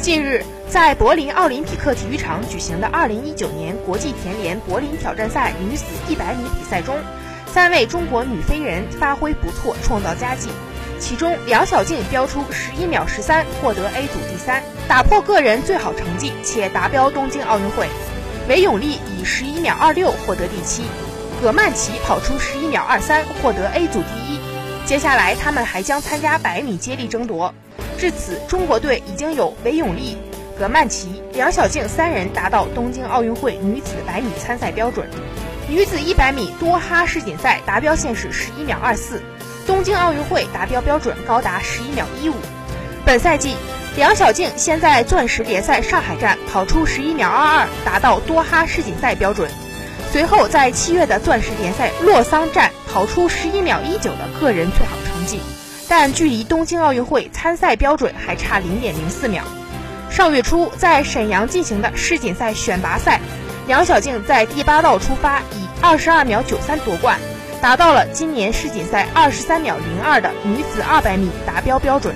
近日，在柏林奥林匹克体育场举行的2019年国际田联柏林挑战赛女子100米比赛中，三位中国女飞人发挥不错，创造佳绩。其中，梁小静飙出11秒13，获得 A 组第三，打破个人最好成绩，且达标东京奥运会。韦永丽以11秒26获得第七，葛曼棋跑出11秒23，获得 A 组第一。接下来，他们还将参加百米接力争夺。至此，中国队已经有韦永丽、葛曼棋、梁小静三人达到东京奥运会女子百米参赛标准。女子一百米多哈世锦赛达标线是十一秒二四，东京奥运会达标标准高达十一秒一五。本赛季，梁小静先在钻石联赛上海站跑出十一秒二二，达到多哈世锦赛标准。随后在七月的钻石联赛洛桑站跑出十一秒一九的个人最好成绩。但距离东京奥运会参赛标准还差零点零四秒。上月初，在沈阳进行的世锦赛选拔赛，杨晓静在第八道出发，以二十二秒九三夺冠，达到了今年世锦赛二十三秒零二的女子二百米达标标准。